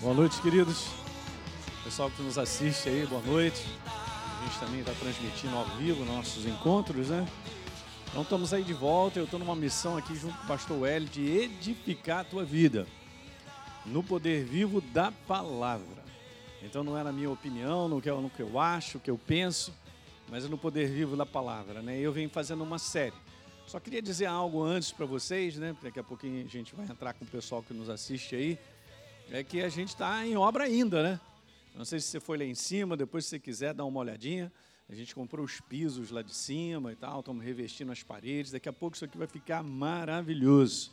Boa noite, queridos. Pessoal que nos assiste aí, boa noite. A gente também está transmitindo ao vivo nossos encontros, né? Então estamos aí de volta. Eu estou numa missão aqui junto com o pastor L de edificar a tua vida no poder vivo da palavra. Então não é na minha opinião, no que eu, no que eu acho, o que eu penso, mas é no poder vivo da palavra, né? Eu venho fazendo uma série. Só queria dizer algo antes para vocês, né? Daqui a pouquinho a gente vai entrar com o pessoal que nos assiste aí é que a gente está em obra ainda, né? Não sei se você foi lá em cima, depois se você quiser dar uma olhadinha. A gente comprou os pisos lá de cima e tal, estamos revestindo as paredes. Daqui a pouco isso aqui vai ficar maravilhoso.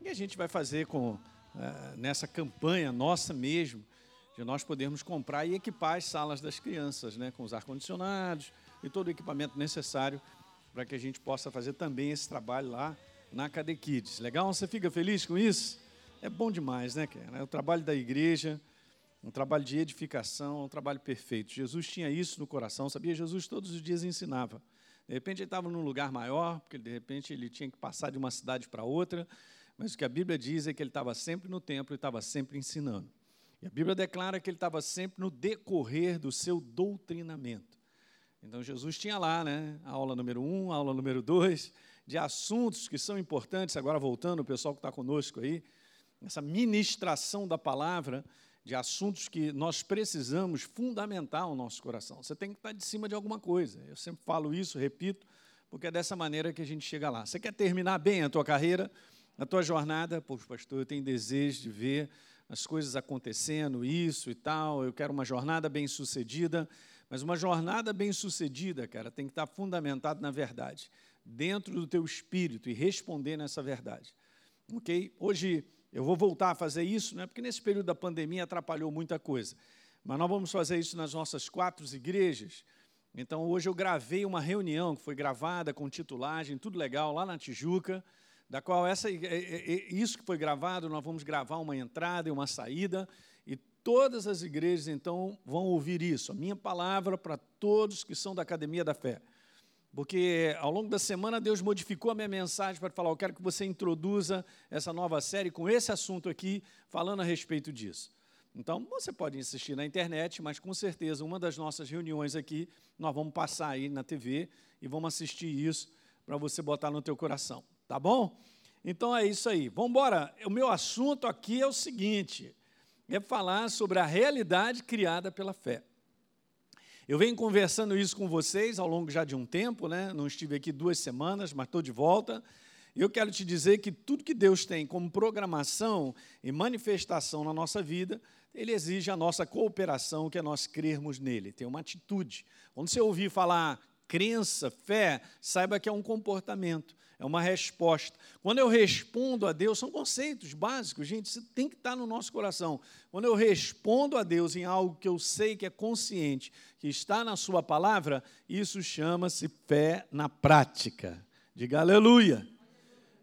E a gente vai fazer com uh, nessa campanha nossa mesmo, de nós podermos comprar e equipar as salas das crianças, né? Com os ar-condicionados e todo o equipamento necessário para que a gente possa fazer também esse trabalho lá na Cade Kids. Legal? Você fica feliz com isso? É bom demais, né, cara? É o trabalho da igreja, um trabalho de edificação, um trabalho perfeito. Jesus tinha isso no coração, sabia? Jesus todos os dias ensinava. De repente ele estava num lugar maior, porque de repente ele tinha que passar de uma cidade para outra, mas o que a Bíblia diz é que ele estava sempre no templo e estava sempre ensinando. E a Bíblia declara que ele estava sempre no decorrer do seu doutrinamento. Então Jesus tinha lá, né, a aula número um, a aula número dois, de assuntos que são importantes. Agora voltando, o pessoal que está conosco aí, essa ministração da palavra, de assuntos que nós precisamos fundamentar o nosso coração. Você tem que estar de cima de alguma coisa. Eu sempre falo isso, repito, porque é dessa maneira que a gente chega lá. Você quer terminar bem a tua carreira, a tua jornada? Poxa, pastor, eu tenho desejo de ver as coisas acontecendo, isso e tal. Eu quero uma jornada bem sucedida. Mas uma jornada bem sucedida, cara, tem que estar fundamentada na verdade, dentro do teu espírito e responder nessa verdade. Ok? Hoje eu vou voltar a fazer isso, né, porque nesse período da pandemia atrapalhou muita coisa. Mas nós vamos fazer isso nas nossas quatro igrejas. Então, hoje eu gravei uma reunião que foi gravada com titulagem, tudo legal, lá na Tijuca, da qual essa, isso que foi gravado, nós vamos gravar uma entrada e uma saída, e todas as igrejas, então, vão ouvir isso. A minha palavra para todos que são da Academia da Fé. Porque ao longo da semana Deus modificou a minha mensagem para falar: eu quero que você introduza essa nova série com esse assunto aqui, falando a respeito disso. Então, você pode insistir na internet, mas com certeza uma das nossas reuniões aqui, nós vamos passar aí na TV e vamos assistir isso para você botar no teu coração, tá bom? Então é isso aí. Vamos embora. O meu assunto aqui é o seguinte: é falar sobre a realidade criada pela fé. Eu venho conversando isso com vocês ao longo já de um tempo, né? não estive aqui duas semanas, mas estou de volta. Eu quero te dizer que tudo que Deus tem como programação e manifestação na nossa vida, Ele exige a nossa cooperação, que é nós crermos nele, ter uma atitude. Quando você ouvir falar crença, fé, saiba que é um comportamento é uma resposta. Quando eu respondo a Deus, são conceitos básicos, gente, isso tem que estar no nosso coração. Quando eu respondo a Deus em algo que eu sei que é consciente, que está na Sua palavra, isso chama-se fé na prática. Diga aleluia.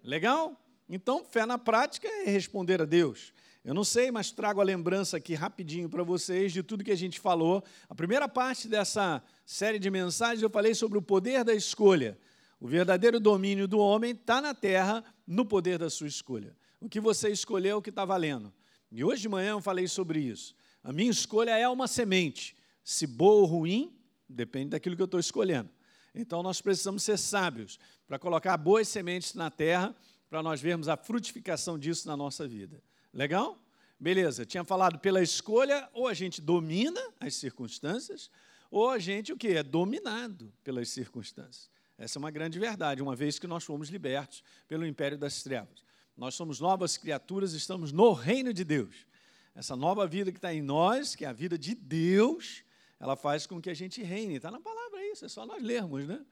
Legal? Então, fé na prática é responder a Deus. Eu não sei, mas trago a lembrança aqui rapidinho para vocês de tudo que a gente falou. A primeira parte dessa série de mensagens eu falei sobre o poder da escolha. O verdadeiro domínio do homem está na terra, no poder da sua escolha. O que você escolheu é o que está valendo. E hoje de manhã eu falei sobre isso. A minha escolha é uma semente. Se boa ou ruim, depende daquilo que eu estou escolhendo. Então nós precisamos ser sábios para colocar boas sementes na terra, para nós vermos a frutificação disso na nossa vida. Legal? Beleza, tinha falado pela escolha, ou a gente domina as circunstâncias, ou a gente o que? É dominado pelas circunstâncias. Essa é uma grande verdade, uma vez que nós fomos libertos pelo império das trevas. Nós somos novas criaturas, estamos no reino de Deus. Essa nova vida que está em nós, que é a vida de Deus, ela faz com que a gente reine. Está na palavra isso, é só nós lermos, né?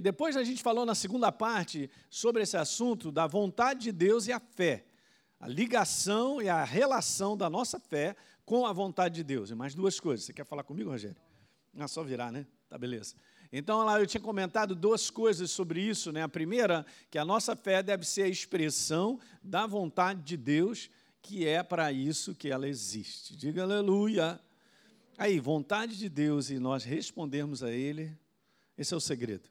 Depois a gente falou na segunda parte sobre esse assunto da vontade de Deus e a fé. A ligação e a relação da nossa fé com a vontade de Deus. E mais duas coisas. Você quer falar comigo, Rogério? Ah, só virar, né? Tá beleza. Então, lá eu tinha comentado duas coisas sobre isso. Né? A primeira, que a nossa fé deve ser a expressão da vontade de Deus, que é para isso que ela existe. Diga aleluia. Aí, vontade de Deus e nós respondermos a Ele, esse é o segredo.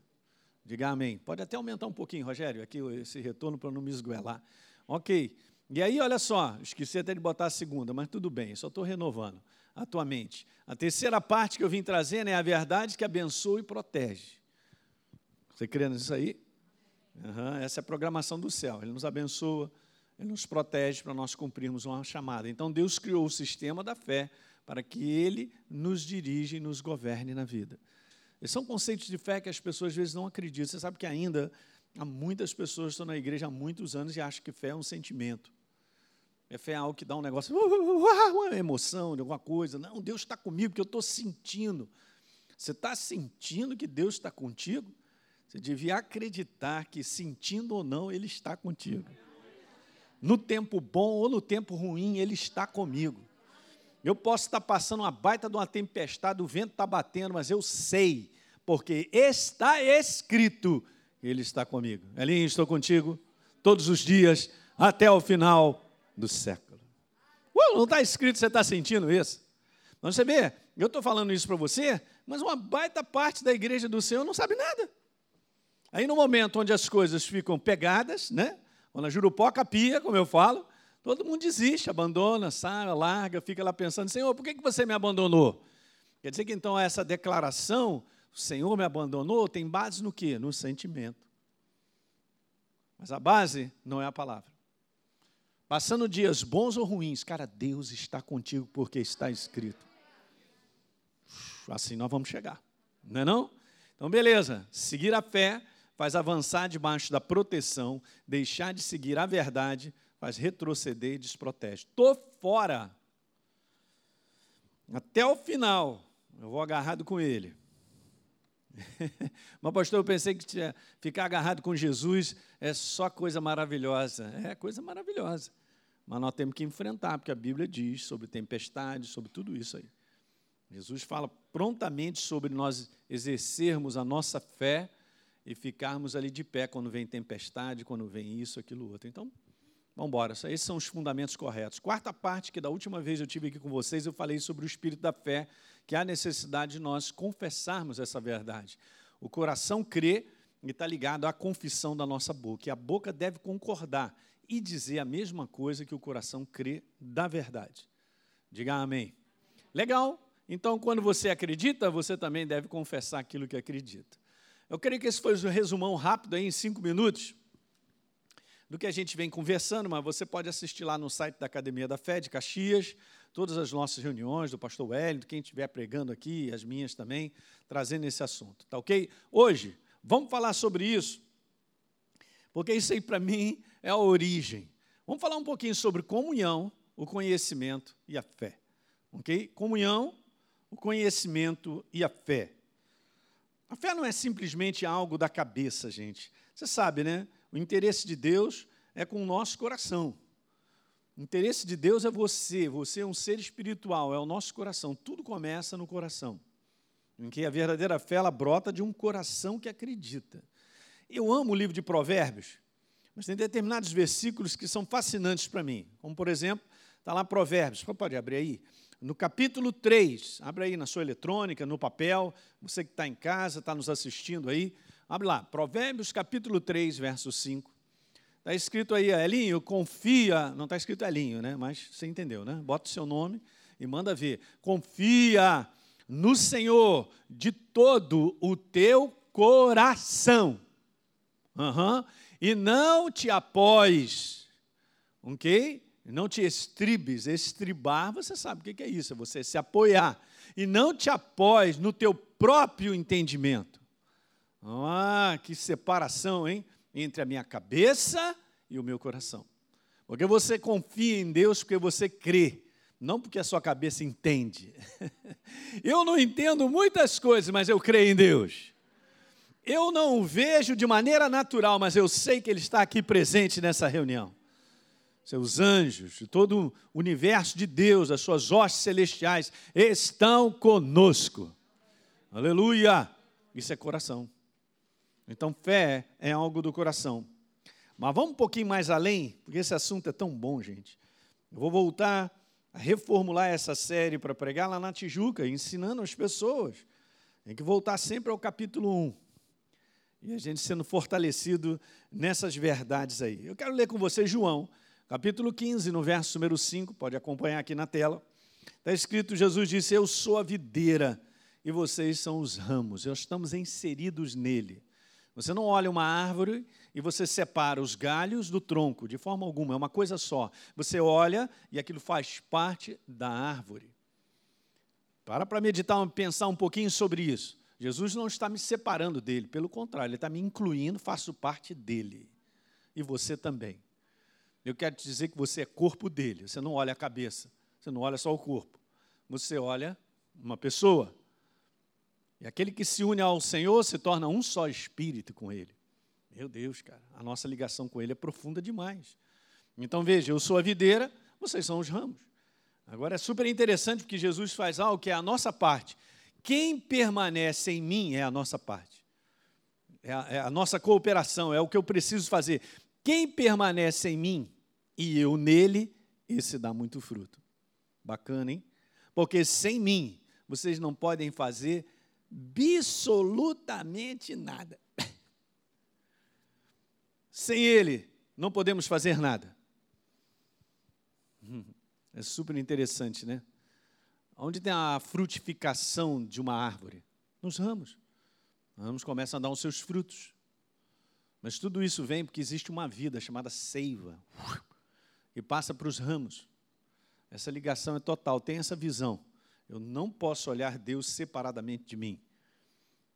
Diga amém. Pode até aumentar um pouquinho, Rogério, aqui esse retorno para não me esgoelar. Ok. E aí, olha só, esqueci até de botar a segunda, mas tudo bem, só estou renovando a tua mente. A terceira parte que eu vim trazendo é a verdade que abençoa e protege. Você crê nisso aí? Uhum, essa é a programação do céu. Ele nos abençoa, ele nos protege para nós cumprirmos uma chamada. Então, Deus criou o sistema da fé para que ele nos dirija e nos governe na vida. Esses são conceitos de fé que as pessoas às vezes não acreditam. Você sabe que ainda há muitas pessoas que estão na igreja há muitos anos e acham que fé é um sentimento. É fé é algo que dá um negócio, uh, uh, uh, uma emoção de alguma coisa. Não, Deus está comigo, porque eu estou sentindo. Você está sentindo que Deus está contigo? Você devia acreditar que, sentindo ou não, Ele está contigo. No tempo bom ou no tempo ruim, Ele está comigo. Eu posso estar passando uma baita de uma tempestade, o vento está batendo, mas eu sei, porque está escrito, Ele está comigo. Elinho, estou contigo todos os dias, até o final do século. Uh, não está escrito, você está sentindo isso? Mas você vê, eu estou falando isso para você, mas uma baita parte da igreja do Senhor não sabe nada. Aí no momento onde as coisas ficam pegadas, né? Quando a jurupoca pia, como eu falo, todo mundo desiste, abandona, sai, larga, fica lá pensando, Senhor, por que você me abandonou? Quer dizer que então essa declaração, o Senhor me abandonou, tem base no quê? No sentimento. Mas a base não é a palavra. Passando dias bons ou ruins, cara, Deus está contigo porque está escrito. Assim nós vamos chegar, não é não? Então, beleza, seguir a fé faz avançar debaixo da proteção, deixar de seguir a verdade faz retroceder e desprotege. Estou fora. Até o final, eu vou agarrado com ele. Mas, pastor, eu pensei que ficar agarrado com Jesus é só coisa maravilhosa. É coisa maravilhosa. Mas nós temos que enfrentar, porque a Bíblia diz sobre tempestade, sobre tudo isso aí. Jesus fala prontamente sobre nós exercermos a nossa fé e ficarmos ali de pé quando vem tempestade, quando vem isso, aquilo, outro. Então, vamos embora. Esses são os fundamentos corretos. Quarta parte, que da última vez eu tive aqui com vocês, eu falei sobre o espírito da fé, que há necessidade de nós confessarmos essa verdade. O coração crê e está ligado à confissão da nossa boca. E a boca deve concordar e dizer a mesma coisa que o coração crê da verdade. Diga amém. Legal. Então, quando você acredita, você também deve confessar aquilo que acredita. Eu creio que esse foi um resumão rápido aí, em cinco minutos, do que a gente vem conversando, mas você pode assistir lá no site da Academia da Fé de Caxias, todas as nossas reuniões do pastor Wellington, quem estiver pregando aqui, as minhas também, trazendo esse assunto, tá ok? Hoje, vamos falar sobre isso, porque isso aí para mim é a origem. Vamos falar um pouquinho sobre comunhão, o conhecimento e a fé. Ok? Comunhão, o conhecimento e a fé. A fé não é simplesmente algo da cabeça, gente. Você sabe, né? O interesse de Deus é com o nosso coração. O interesse de Deus é você, você é um ser espiritual, é o nosso coração. Tudo começa no coração. Em que a verdadeira fé ela brota de um coração que acredita. Eu amo o livro de Provérbios, mas tem determinados versículos que são fascinantes para mim. Como, por exemplo, está lá Provérbios. Pode abrir aí? No capítulo 3, abre aí na sua eletrônica, no papel, você que está em casa, está nos assistindo aí, abre lá, Provérbios capítulo 3, verso 5. Está escrito aí, Elinho, confia, não está escrito Elinho, né? Mas você entendeu, né? Bota o seu nome e manda ver. Confia no Senhor de todo o teu coração. Uhum e não te apoies, ok? Não te estribes, estribar, você sabe o que é isso, é você se apoiar. E não te apoies no teu próprio entendimento. Ah, que separação, hein? Entre a minha cabeça e o meu coração. Porque você confia em Deus porque você crê, não porque a sua cabeça entende. Eu não entendo muitas coisas, mas eu creio em Deus. Eu não o vejo de maneira natural, mas eu sei que ele está aqui presente nessa reunião. Seus anjos, todo o universo de Deus, as suas hostes celestiais estão conosco. Aleluia! Isso é coração. Então, fé é algo do coração. Mas vamos um pouquinho mais além, porque esse assunto é tão bom, gente. Eu vou voltar a reformular essa série para pregar lá na Tijuca, ensinando as pessoas. Tem que voltar sempre ao capítulo 1. E a gente sendo fortalecido nessas verdades aí. Eu quero ler com você João, capítulo 15, no verso número 5, pode acompanhar aqui na tela. Está escrito: Jesus disse: Eu sou a videira e vocês são os ramos, nós estamos inseridos nele. Você não olha uma árvore e você separa os galhos do tronco, de forma alguma, é uma coisa só. Você olha e aquilo faz parte da árvore. Para para meditar, pensar um pouquinho sobre isso. Jesus não está me separando dele, pelo contrário, ele está me incluindo, faço parte dele. E você também. Eu quero te dizer que você é corpo dele. Você não olha a cabeça, você não olha só o corpo. Você olha uma pessoa. E aquele que se une ao Senhor se torna um só espírito com Ele. Meu Deus, cara, a nossa ligação com Ele é profunda demais. Então veja, eu sou a videira, vocês são os ramos. Agora é super interessante porque Jesus faz algo que é a nossa parte. Quem permanece em mim é a nossa parte. É a, é a nossa cooperação, é o que eu preciso fazer. Quem permanece em mim e eu nele, esse dá muito fruto. Bacana, hein? Porque sem mim, vocês não podem fazer absolutamente nada. Sem Ele, não podemos fazer nada. Hum, é super interessante, né? Onde tem a frutificação de uma árvore? Nos ramos. Os ramos começam a dar os seus frutos. Mas tudo isso vem porque existe uma vida chamada seiva, que passa para os ramos. Essa ligação é total, tem essa visão. Eu não posso olhar Deus separadamente de mim.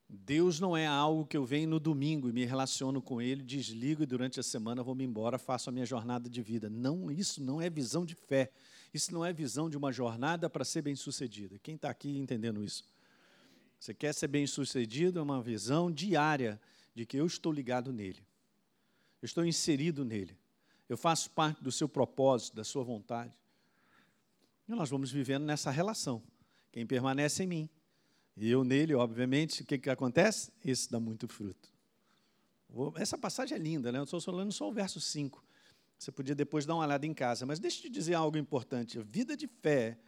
Deus não é algo que eu venho no domingo e me relaciono com Ele, desligo e durante a semana vou me embora, faço a minha jornada de vida. Não, isso não é visão de fé. Isso não é visão de uma jornada para ser bem sucedida. Quem está aqui entendendo isso? Você quer ser bem sucedido? É uma visão diária de que eu estou ligado nele. Eu estou inserido nele. Eu faço parte do seu propósito, da sua vontade. E nós vamos vivendo nessa relação. Quem permanece em mim e eu nele, obviamente, o que, que acontece? Isso dá muito fruto. Essa passagem é linda, né? Eu estou falando só o verso 5. Você podia depois dar uma olhada em casa. Mas deixa eu te dizer algo importante. A vida de fé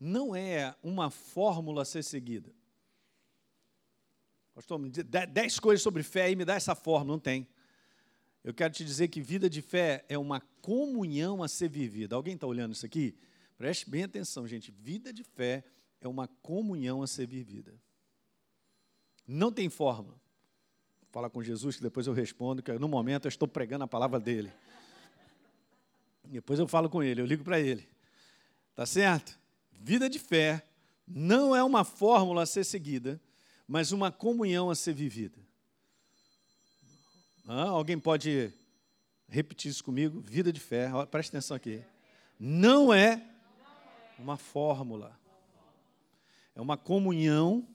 não é uma fórmula a ser seguida. Pastor, me dez coisas sobre fé e me dá essa fórmula. Não tem. Eu quero te dizer que vida de fé é uma comunhão a ser vivida. Alguém está olhando isso aqui? Preste bem atenção, gente. Vida de fé é uma comunhão a ser vivida. Não tem forma. Fala com Jesus que depois eu respondo, que no momento eu estou pregando a palavra dele. Depois eu falo com ele, eu ligo para ele. Tá certo? Vida de fé não é uma fórmula a ser seguida, mas uma comunhão a ser vivida. Ah, alguém pode repetir isso comigo? Vida de fé, preste atenção aqui. Não é uma fórmula é uma comunhão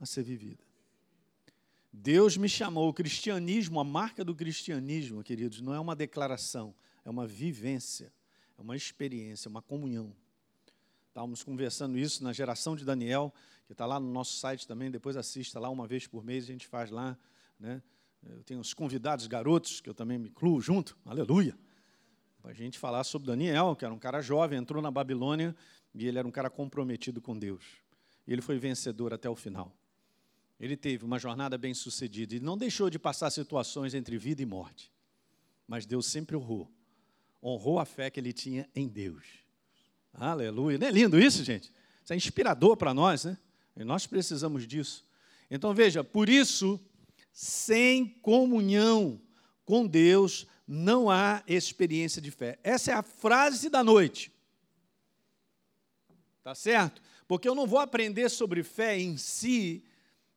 a ser vivida. Deus me chamou, o cristianismo, a marca do cristianismo, queridos, não é uma declaração, é uma vivência, é uma experiência, é uma comunhão. Estávamos conversando isso na geração de Daniel, que está lá no nosso site também, depois assista lá uma vez por mês, a gente faz lá. Né? Eu tenho os convidados garotos, que eu também me incluo junto, aleluia, para a gente falar sobre Daniel, que era um cara jovem, entrou na Babilônia e ele era um cara comprometido com Deus. Ele foi vencedor até o final. Ele teve uma jornada bem sucedida e não deixou de passar situações entre vida e morte. Mas Deus sempre honrou. Honrou a fé que ele tinha em Deus. Aleluia. Não é lindo isso, gente? Isso é inspirador para nós, né? E nós precisamos disso. Então veja, por isso, sem comunhão com Deus, não há experiência de fé. Essa é a frase da noite. Tá certo? Porque eu não vou aprender sobre fé em si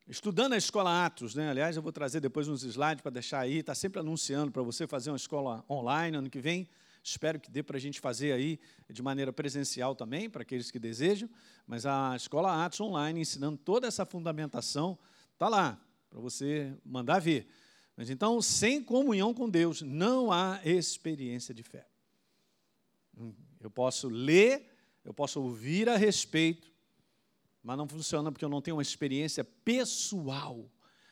estudando a escola Atos, né? Aliás, eu vou trazer depois uns slides para deixar aí, está sempre anunciando para você fazer uma escola online ano que vem. Espero que dê para a gente fazer aí de maneira presencial também, para aqueles que desejam. Mas a escola Atos online, ensinando toda essa fundamentação, está lá, para você mandar ver. Mas então, sem comunhão com Deus, não há experiência de fé. Hum, eu posso ler eu posso ouvir a respeito, mas não funciona porque eu não tenho uma experiência pessoal.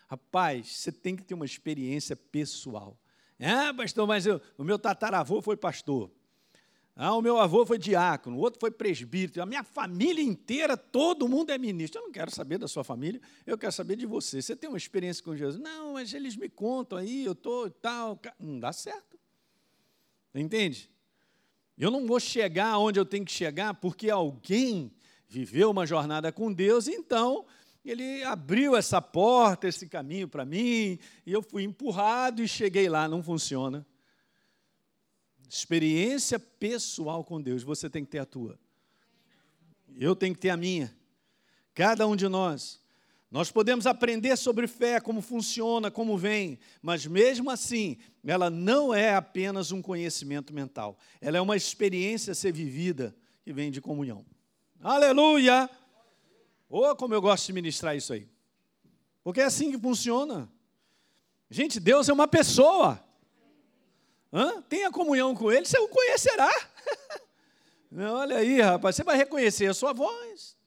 Rapaz, você tem que ter uma experiência pessoal. Ah, pastor, mas eu, o meu tataravô foi pastor. Ah, o meu avô foi diácono, o outro foi presbítero, a minha família inteira, todo mundo é ministro. Eu não quero saber da sua família, eu quero saber de você. Você tem uma experiência com Jesus? Não, mas eles me contam aí, eu estou e tal. Não dá certo. Entende? Eu não vou chegar onde eu tenho que chegar porque alguém viveu uma jornada com Deus, então ele abriu essa porta, esse caminho para mim, e eu fui empurrado e cheguei lá. Não funciona. Experiência pessoal com Deus, você tem que ter a tua. Eu tenho que ter a minha. Cada um de nós. Nós podemos aprender sobre fé, como funciona, como vem, mas mesmo assim, ela não é apenas um conhecimento mental. Ela é uma experiência a ser vivida que vem de comunhão. Aleluia! Oh, como eu gosto de ministrar isso aí. Porque é assim que funciona. Gente, Deus é uma pessoa. Hã? Tenha comunhão com Ele, você o conhecerá. Olha aí, rapaz, você vai reconhecer a sua voz.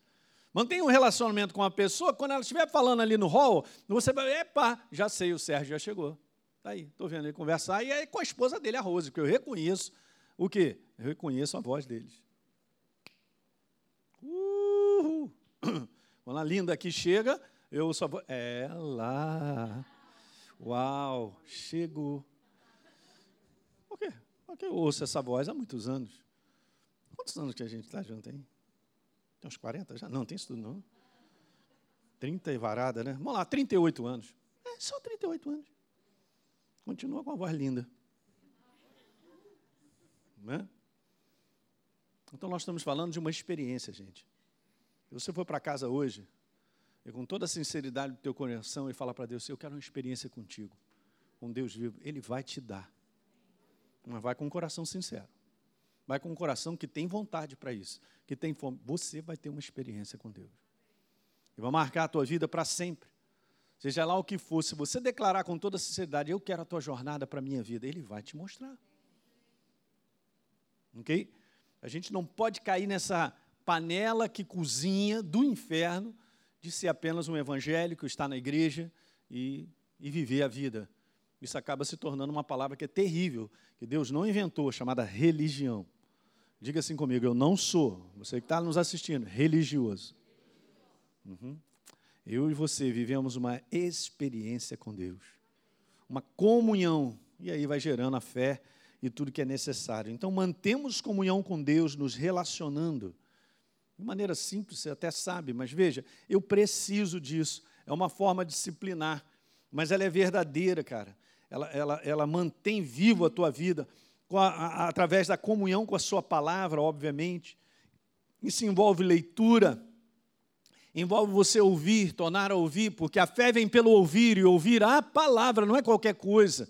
Mantenha um relacionamento com a pessoa, quando ela estiver falando ali no hall, você vai, epa, já sei, o Sérgio já chegou. Está aí, estou vendo ele conversar, e aí com a esposa dele, a Rose, porque eu reconheço o quê? Eu reconheço a voz deles. Uhul. Quando a linda aqui chega, eu só vou. Ela. Uau, chegou. Por quê? Porque eu ouço essa voz há muitos anos. Quantos anos que a gente está junto, hein? Tem uns 40 já? Não, tem isso tudo não. 30 e varada, né? Vamos lá, 38 anos. É, só 38 anos. Continua com a voz linda. Né? Então nós estamos falando de uma experiência, gente. Se você for para casa hoje, e com toda a sinceridade do teu coração, e falar para Deus, eu quero uma experiência contigo, com Deus vivo, Ele vai te dar. Mas vai com um coração sincero. Vai com um coração que tem vontade para isso, que tem fome. Você vai ter uma experiência com Deus. E vai marcar a tua vida para sempre. Seja lá o que for, se você declarar com toda sinceridade, eu quero a tua jornada para a minha vida, Ele vai te mostrar. Ok? A gente não pode cair nessa panela que cozinha do inferno de ser apenas um evangélico, estar na igreja e, e viver a vida. Isso acaba se tornando uma palavra que é terrível, que Deus não inventou, chamada religião. Diga assim comigo, eu não sou, você que está nos assistindo, religioso. Uhum. Eu e você vivemos uma experiência com Deus, uma comunhão, e aí vai gerando a fé e tudo que é necessário. Então, mantemos comunhão com Deus, nos relacionando. De maneira simples, você até sabe, mas veja, eu preciso disso. É uma forma disciplinar, mas ela é verdadeira, cara. Ela, ela, ela mantém vivo a tua vida através da comunhão com a Sua palavra, obviamente. Isso envolve leitura, envolve você ouvir, tornar a ouvir, porque a fé vem pelo ouvir, e ouvir a palavra não é qualquer coisa.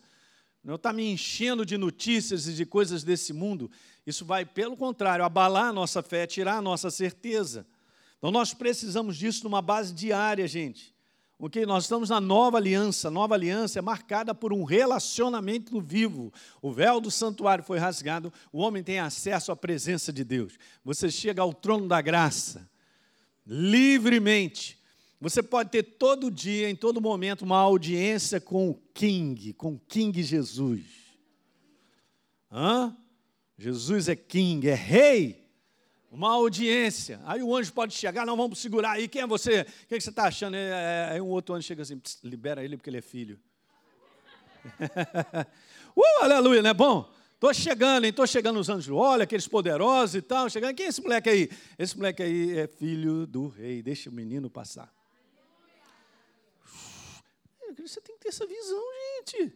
Não está me enchendo de notícias e de coisas desse mundo. Isso vai, pelo contrário, abalar a nossa fé, tirar a nossa certeza. Então nós precisamos disso numa base diária, gente. Ok? Nós estamos na nova aliança. Nova aliança é marcada por um relacionamento vivo. O véu do santuário foi rasgado, o homem tem acesso à presença de Deus. Você chega ao trono da graça livremente. Você pode ter todo dia, em todo momento, uma audiência com o King, com o King Jesus. Hã? Jesus é King, é Rei uma audiência. Aí o anjo pode chegar, não, vamos segurar aí. Quem é você? O que, você está achando? Aí um outro anjo chega assim, libera ele porque ele é filho. uh, aleluia, não é bom? Estou chegando? Estou chegando os anjos. Olha, aqueles poderosos e tal. Chegando. Quem é esse moleque aí? Esse moleque aí é filho do rei. Deixa o menino passar. Você tem que ter essa visão, gente.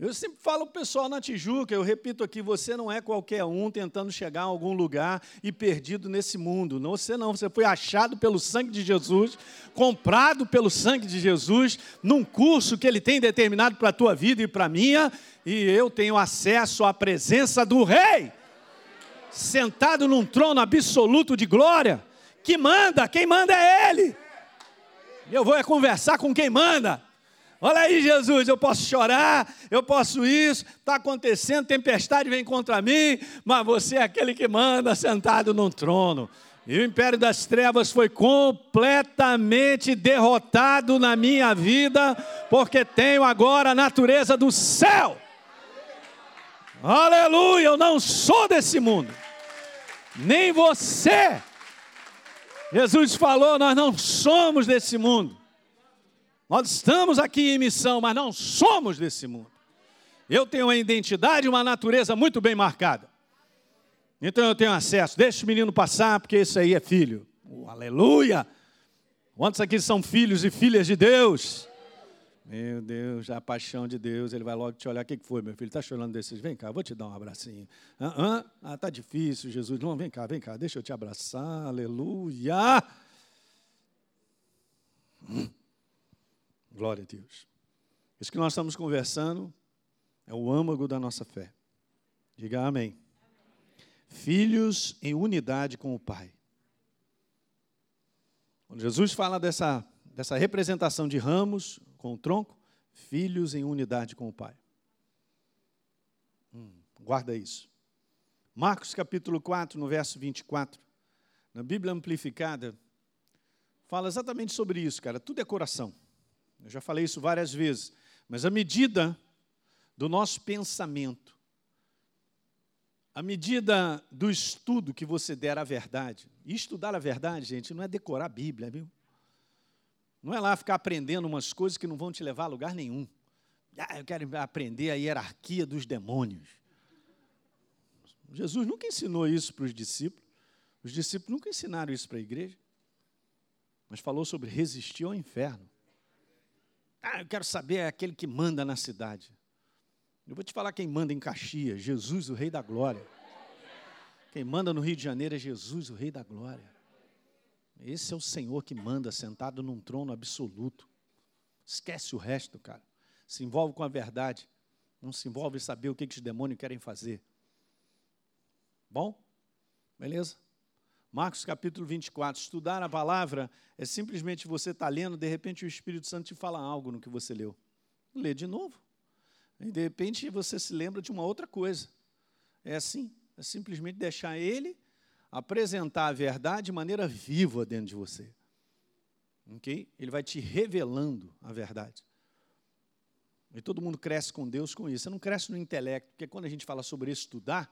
Eu sempre falo para o pessoal na Tijuca, eu repito aqui, você não é qualquer um tentando chegar a algum lugar e perdido nesse mundo. Não, você não, você foi achado pelo sangue de Jesus, comprado pelo sangue de Jesus, num curso que ele tem determinado para a tua vida e para a minha, e eu tenho acesso à presença do Rei, sentado num trono absoluto de glória, que manda, quem manda é Ele. Eu vou é conversar com quem manda. Olha aí, Jesus, eu posso chorar, eu posso isso, está acontecendo, tempestade vem contra mim, mas você é aquele que manda sentado num trono. E o império das trevas foi completamente derrotado na minha vida, porque tenho agora a natureza do céu. Aleluia, eu não sou desse mundo, nem você. Jesus falou: nós não somos desse mundo. Nós estamos aqui em missão, mas não somos desse mundo. Eu tenho uma identidade, uma natureza muito bem marcada. Então eu tenho acesso. Deixa o menino passar, porque esse aí é filho. Oh, aleluia! Quantos aqui são filhos e filhas de Deus? Meu Deus, a paixão de Deus, ele vai logo te olhar. O que foi, meu filho? Está chorando desses? Vem cá, vou te dar um abracinho. Ah, ah, tá difícil, Jesus. Não, vem cá, vem cá, deixa eu te abraçar. Aleluia! Hum. Glória a Deus. Isso que nós estamos conversando é o âmago da nossa fé. Diga amém. Filhos em unidade com o Pai. Quando Jesus fala dessa, dessa representação de ramos com o tronco, filhos em unidade com o Pai. Hum, guarda isso. Marcos capítulo 4, no verso 24, na Bíblia Amplificada, fala exatamente sobre isso, cara. Tudo é coração. Eu já falei isso várias vezes. Mas a medida do nosso pensamento, à medida do estudo que você der à verdade, e estudar a verdade, gente, não é decorar a Bíblia, viu? Não é lá ficar aprendendo umas coisas que não vão te levar a lugar nenhum. Ah, eu quero aprender a hierarquia dos demônios. Jesus nunca ensinou isso para os discípulos. Os discípulos nunca ensinaram isso para a igreja. Mas falou sobre resistir ao inferno. Ah, eu quero saber é aquele que manda na cidade. Eu vou te falar quem manda em Caxias, Jesus, o Rei da Glória. Quem manda no Rio de Janeiro é Jesus, o Rei da Glória. Esse é o Senhor que manda, sentado num trono absoluto. Esquece o resto, cara. Se envolve com a verdade. Não se envolve em saber o que, que os demônios querem fazer. Bom? Beleza? Marcos capítulo 24. Estudar a palavra é simplesmente você estar tá lendo, de repente o Espírito Santo te fala algo no que você leu. Lê de novo. E de repente você se lembra de uma outra coisa. É assim, é simplesmente deixar ele apresentar a verdade de maneira viva dentro de você. Ok? Ele vai te revelando a verdade. E todo mundo cresce com Deus com isso. Você não cresce no intelecto, porque quando a gente fala sobre estudar,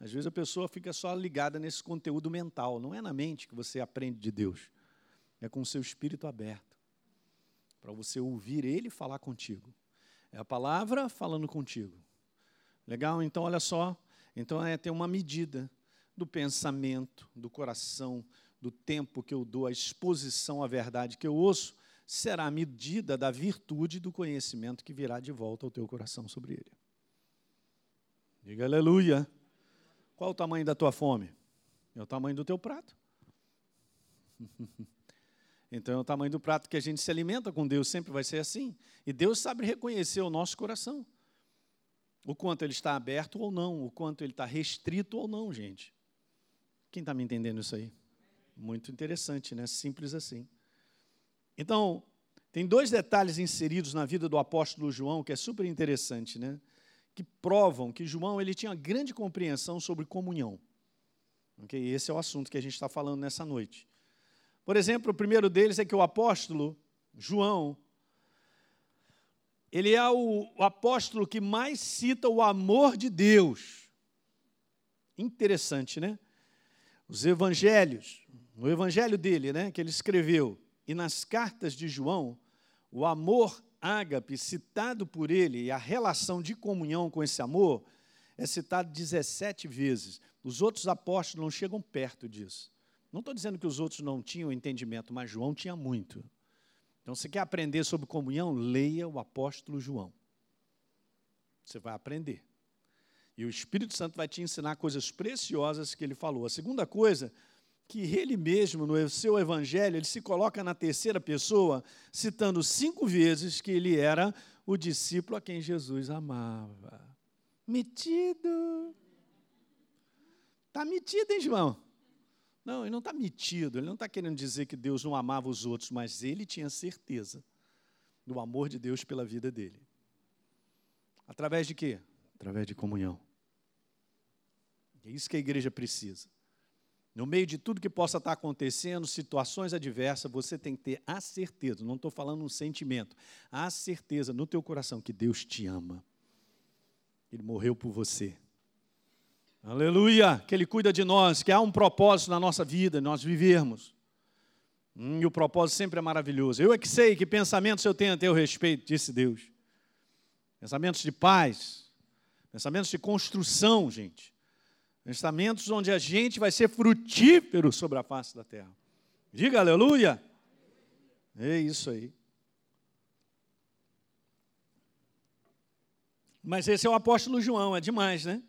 às vezes a pessoa fica só ligada nesse conteúdo mental. Não é na mente que você aprende de Deus. É com o seu espírito aberto. Para você ouvir Ele falar contigo. É a palavra falando contigo. Legal? Então, olha só. Então, é ter uma medida do pensamento, do coração, do tempo que eu dou, a exposição à verdade que eu ouço, será a medida da virtude do conhecimento que virá de volta ao teu coração sobre ele. Diga aleluia. Qual o tamanho da tua fome? É o tamanho do teu prato. Então é o tamanho do prato que a gente se alimenta com Deus, sempre vai ser assim. E Deus sabe reconhecer o nosso coração. O quanto ele está aberto ou não, o quanto ele está restrito ou não, gente. Quem está me entendendo isso aí? Muito interessante, né? Simples assim. Então, tem dois detalhes inseridos na vida do apóstolo João que é super interessante, né? Que provam que João ele tinha grande compreensão sobre comunhão. Okay? Esse é o assunto que a gente está falando nessa noite. Por exemplo, o primeiro deles é que o apóstolo João, ele é o, apóstolo que mais cita o amor de Deus. Interessante, né? Os evangelhos, no evangelho dele, né, que ele escreveu, e nas cartas de João, o amor ágape citado por ele e a relação de comunhão com esse amor é citado 17 vezes. Os outros apóstolos não chegam perto disso. Não estou dizendo que os outros não tinham entendimento, mas João tinha muito. Então, se quer aprender sobre comunhão, leia o apóstolo João. Você vai aprender. E o Espírito Santo vai te ensinar coisas preciosas que ele falou. A segunda coisa, que ele mesmo, no seu evangelho, ele se coloca na terceira pessoa, citando cinco vezes que ele era o discípulo a quem Jesus amava. Metido. Está metido, hein, João? Não, ele não está metido, ele não está querendo dizer que Deus não amava os outros, mas ele tinha certeza do amor de Deus pela vida dele. Através de quê? Através de comunhão. É isso que a igreja precisa. No meio de tudo que possa estar acontecendo, situações adversas, você tem que ter a certeza, não estou falando um sentimento, a certeza no teu coração que Deus te ama. Ele morreu por você. Aleluia! Que Ele cuida de nós, que há um propósito na nossa vida, nós vivermos. Hum, e o propósito sempre é maravilhoso. Eu é que sei que pensamentos eu tenho a teu respeito, disse Deus. Pensamentos de paz, Pensamentos de construção, gente. Pensamentos onde a gente vai ser frutífero sobre a face da terra. Diga aleluia. É isso aí. Mas esse é o apóstolo João, é demais, né?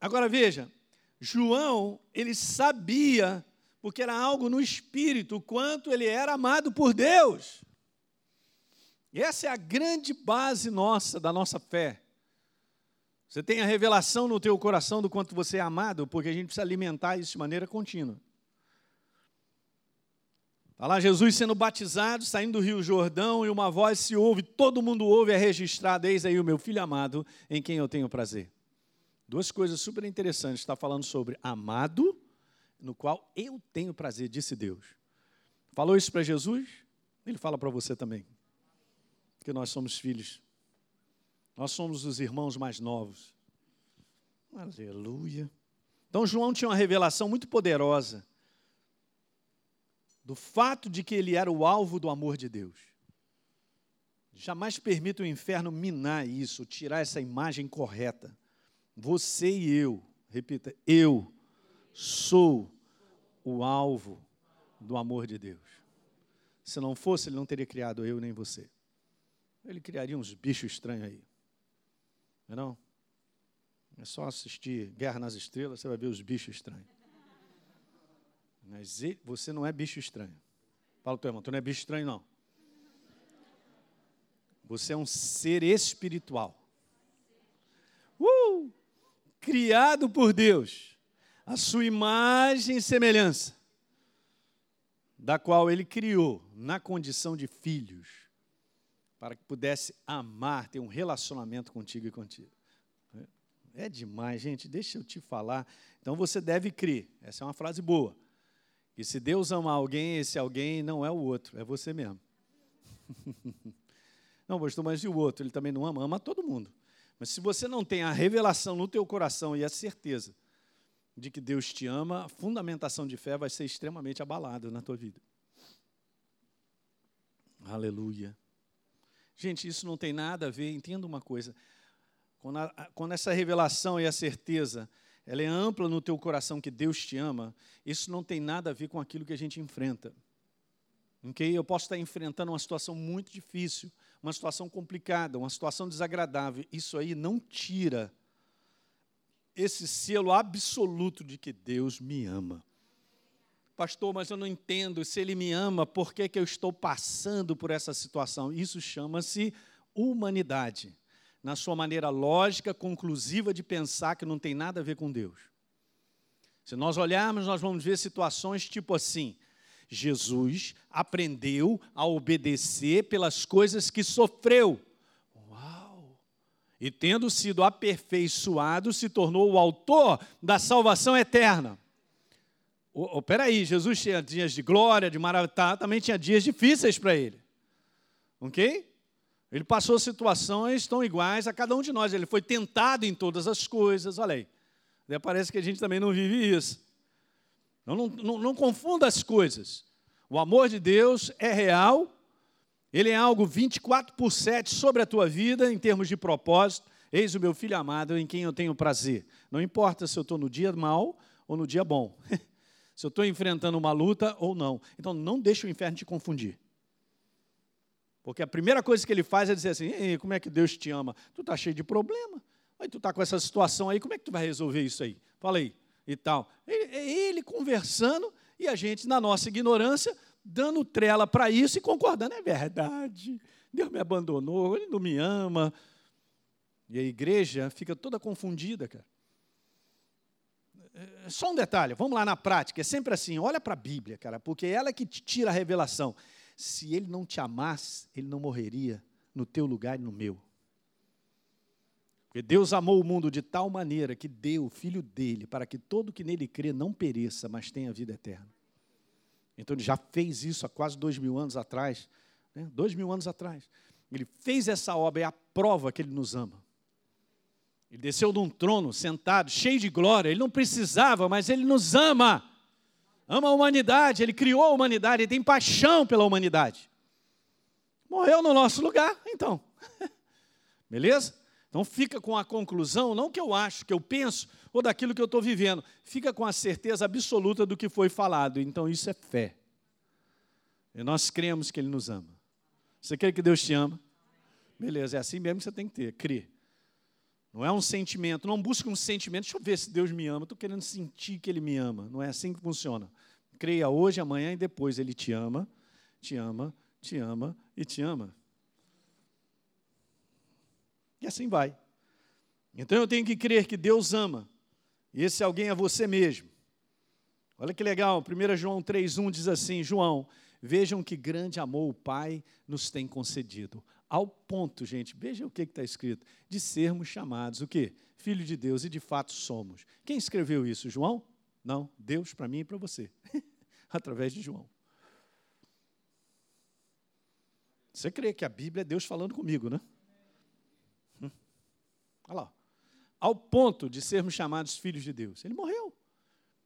Agora veja, João, ele sabia, porque era algo no espírito, o quanto ele era amado por Deus. Essa é a grande base nossa, da nossa fé. Você tem a revelação no teu coração do quanto você é amado, porque a gente precisa alimentar isso de maneira contínua. Está lá Jesus sendo batizado, saindo do Rio Jordão, e uma voz se ouve, todo mundo ouve, é registrado, eis aí o meu filho amado, em quem eu tenho prazer. Duas coisas super interessantes, está falando sobre amado, no qual eu tenho prazer, disse Deus. Falou isso para Jesus? Ele fala para você também. Que nós somos filhos. Nós somos os irmãos mais novos. Aleluia. Então João tinha uma revelação muito poderosa do fato de que ele era o alvo do amor de Deus. Jamais permita o inferno minar isso, tirar essa imagem correta. Você e eu, repita, eu sou o alvo do amor de Deus. Se não fosse, ele não teria criado eu nem você. Ele criaria uns bichos estranhos aí. Não é, é só assistir Guerra nas Estrelas, você vai ver os bichos estranhos. Mas você não é bicho estranho. Fala o teu irmão, tu não é bicho estranho, não. Você é um ser espiritual. Uh! Criado por Deus, a sua imagem e semelhança, da qual ele criou na condição de filhos, para que pudesse amar, ter um relacionamento contigo e contigo. É demais, gente, deixa eu te falar. Então você deve crer, essa é uma frase boa. E se Deus ama alguém, esse alguém não é o outro, é você mesmo. não, pastor, mas e o outro? Ele também não ama? Ama todo mundo. Mas se você não tem a revelação no teu coração e a certeza de que Deus te ama, a fundamentação de fé vai ser extremamente abalada na tua vida. Aleluia. Gente, isso não tem nada a ver, entenda uma coisa. Quando, a, quando essa revelação e a certeza ela é ampla no teu coração que Deus te ama, isso não tem nada a ver com aquilo que a gente enfrenta. Okay? Eu posso estar enfrentando uma situação muito difícil, uma situação complicada, uma situação desagradável. Isso aí não tira esse selo absoluto de que Deus me ama. Pastor, mas eu não entendo. Se Ele me ama, por que, que eu estou passando por essa situação? Isso chama-se humanidade na sua maneira lógica, conclusiva de pensar que não tem nada a ver com Deus. Se nós olharmos, nós vamos ver situações tipo assim: Jesus aprendeu a obedecer pelas coisas que sofreu. Uau! E tendo sido aperfeiçoado, se tornou o autor da salvação eterna. Oh, oh, peraí, Jesus tinha dias de glória, de maravilha, também tinha dias difíceis para ele. Ok? Ele passou situações tão iguais a cada um de nós. Ele foi tentado em todas as coisas. Olha aí. Parece que a gente também não vive isso. Não, não, não, não confunda as coisas. O amor de Deus é real. Ele é algo 24 por 7 sobre a tua vida, em termos de propósito. Eis o meu filho amado em quem eu tenho prazer. Não importa se eu estou no dia mal ou no dia bom. se eu estou enfrentando uma luta ou não. Então, não deixe o inferno te confundir. Porque a primeira coisa que ele faz é dizer assim: como é que Deus te ama? Tu está cheio de problema. Aí tu está com essa situação aí, como é que tu vai resolver isso aí? Fala aí. E tal. É ele conversando e a gente, na nossa ignorância, dando trela para isso e concordando. É verdade. Deus me abandonou, ele não me ama. E a igreja fica toda confundida, cara. É, só um detalhe, vamos lá na prática, é sempre assim, olha para a Bíblia, cara, porque é ela que te tira a revelação se ele não te amasse, ele não morreria no teu lugar e no meu. Porque Deus amou o mundo de tal maneira que deu o Filho dele para que todo que nele crê não pereça, mas tenha vida eterna. Então ele já fez isso há quase dois mil anos atrás, né? dois mil anos atrás. Ele fez essa obra, é a prova que ele nos ama. Ele desceu de um trono, sentado, cheio de glória. Ele não precisava, mas ele nos ama ama a humanidade, ele criou a humanidade, ele tem paixão pela humanidade. Morreu no nosso lugar, então. Beleza? Então fica com a conclusão, não que eu acho, que eu penso, ou daquilo que eu estou vivendo. Fica com a certeza absoluta do que foi falado. Então isso é fé. E nós cremos que Ele nos ama. Você crê que Deus te ama? Beleza, é assim mesmo que você tem que ter, crer. Não é um sentimento, não busca um sentimento, deixa eu ver se Deus me ama, estou querendo sentir que Ele me ama. Não é assim que funciona. Creia hoje, amanhã e depois, Ele te ama, te ama, te ama e te ama. E assim vai. Então eu tenho que crer que Deus ama. E esse alguém é você mesmo. Olha que legal, 1 João 3,1 diz assim: João, vejam que grande amor o Pai nos tem concedido. Ao ponto, gente, veja o que está escrito, de sermos chamados o quê? Filho de Deus, e de fato somos. Quem escreveu isso? João? Não, Deus para mim e para você. Através de João. Você crê que a Bíblia é Deus falando comigo, né? Olha lá. Ao ponto de sermos chamados filhos de Deus. Ele morreu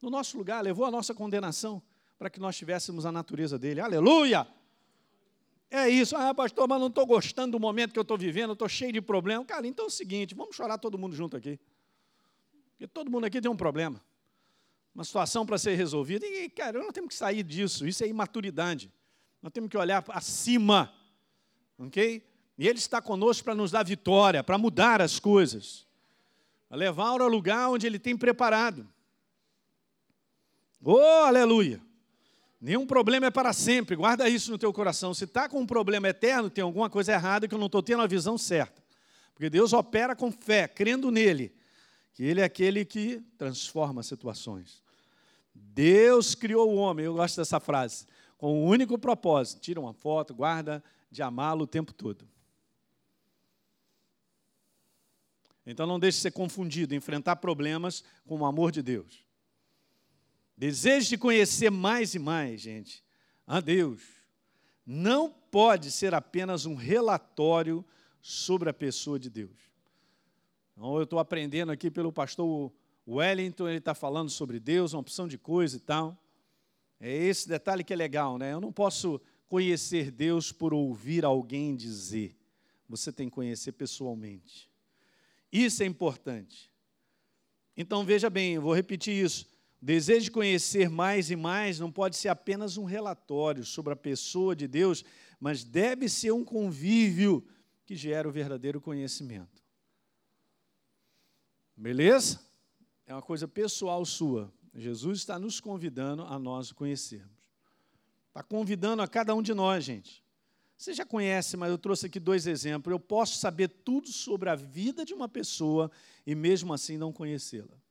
no nosso lugar, levou a nossa condenação para que nós tivéssemos a natureza dele. Aleluia! É isso. Ah, pastor, mas não estou gostando do momento que eu estou vivendo, estou cheio de problemas. Cara, então é o seguinte, vamos chorar todo mundo junto aqui. Porque todo mundo aqui tem um problema. Uma situação para ser resolvida. E, cara, nós temos que sair disso. Isso é imaturidade. Nós temos que olhar acima. Ok? E Ele está conosco para nos dar vitória, para mudar as coisas, para levar ao lugar onde Ele tem preparado. Oh, aleluia! Nenhum problema é para sempre, guarda isso no teu coração. Se está com um problema eterno, tem alguma coisa errada que eu não estou tendo a visão certa. Porque Deus opera com fé, crendo nele, que Ele é aquele que transforma situações. Deus criou o homem, eu gosto dessa frase, com o um único propósito: tira uma foto, guarda de amá-lo o tempo todo. Então não deixe de ser confundido, enfrentar problemas com o amor de Deus. Desejo de conhecer mais e mais, gente, a Deus. Não pode ser apenas um relatório sobre a pessoa de Deus. Então, eu estou aprendendo aqui pelo pastor Wellington, ele está falando sobre Deus, uma opção de coisa e tal. É esse detalhe que é legal, né? Eu não posso conhecer Deus por ouvir alguém dizer. Você tem que conhecer pessoalmente. Isso é importante. Então veja bem, eu vou repetir isso. Desejo de conhecer mais e mais não pode ser apenas um relatório sobre a pessoa de Deus, mas deve ser um convívio que gera o verdadeiro conhecimento. Beleza? É uma coisa pessoal sua. Jesus está nos convidando a nós o conhecermos. Está convidando a cada um de nós, gente. Você já conhece, mas eu trouxe aqui dois exemplos. Eu posso saber tudo sobre a vida de uma pessoa e mesmo assim não conhecê-la.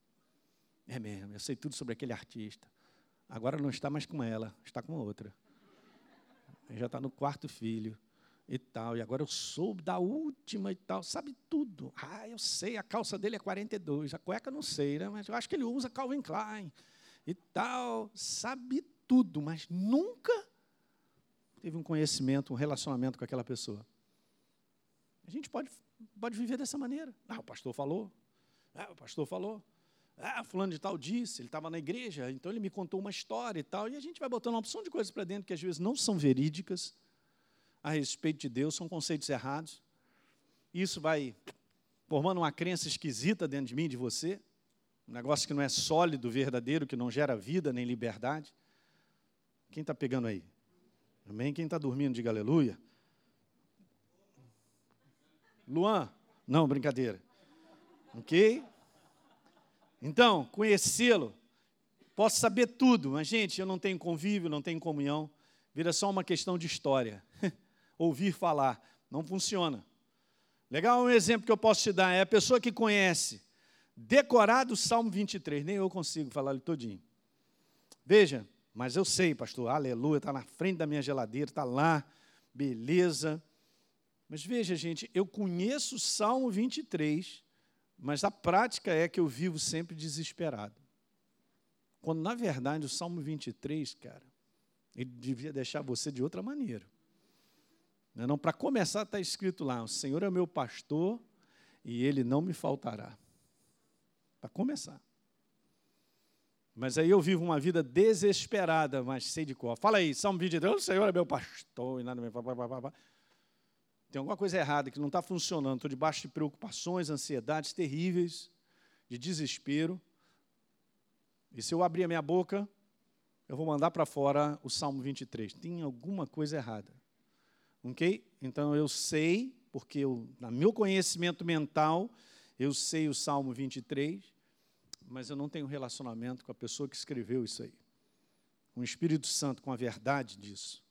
É mesmo, eu sei tudo sobre aquele artista. Agora não está mais com ela, está com outra. Ele já está no quarto filho e tal. E agora eu soube da última e tal. Sabe tudo. Ah, eu sei, a calça dele é 42. A cueca não sei, né? Mas eu acho que ele usa Calvin Klein e tal. Sabe tudo, mas nunca teve um conhecimento, um relacionamento com aquela pessoa. A gente pode, pode viver dessa maneira. Ah, o pastor falou. Ah, o pastor falou. Ah, fulano de tal disse, ele estava na igreja, então ele me contou uma história e tal. E a gente vai botando uma opção de coisas para dentro que às vezes não são verídicas a respeito de Deus, são conceitos errados. Isso vai formando uma crença esquisita dentro de mim, de você. Um negócio que não é sólido, verdadeiro, que não gera vida nem liberdade. Quem está pegando aí? Amém? Quem está dormindo, diga aleluia. Luan? Não, brincadeira. Ok? Então, conhecê-lo. Posso saber tudo, mas, gente, eu não tenho convívio, não tenho comunhão. Vira só uma questão de história. Ouvir falar. Não funciona. Legal, um exemplo que eu posso te dar é a pessoa que conhece, decorado o Salmo 23. Nem eu consigo falar ele todinho. Veja, mas eu sei, pastor, aleluia, está na frente da minha geladeira, está lá, beleza. Mas veja, gente, eu conheço o Salmo 23, mas a prática é que eu vivo sempre desesperado. Quando, na verdade, o Salmo 23, cara, ele devia deixar você de outra maneira. Não, é não para começar, está escrito lá: o Senhor é meu pastor e ele não me faltará. Para começar. Mas aí eu vivo uma vida desesperada, mas sei de qual. Fala aí, Salmo 23, o Senhor é meu pastor e nada me... tem alguma coisa errada que não está funcionando, estou debaixo de preocupações, ansiedades terríveis, de desespero. E se eu abrir a minha boca, eu vou mandar para fora o Salmo 23. Tem alguma coisa errada. Ok? Então eu sei, porque eu, no meu conhecimento mental, eu sei o Salmo 23, mas eu não tenho relacionamento com a pessoa que escreveu isso aí. Com o Espírito Santo, com a verdade disso.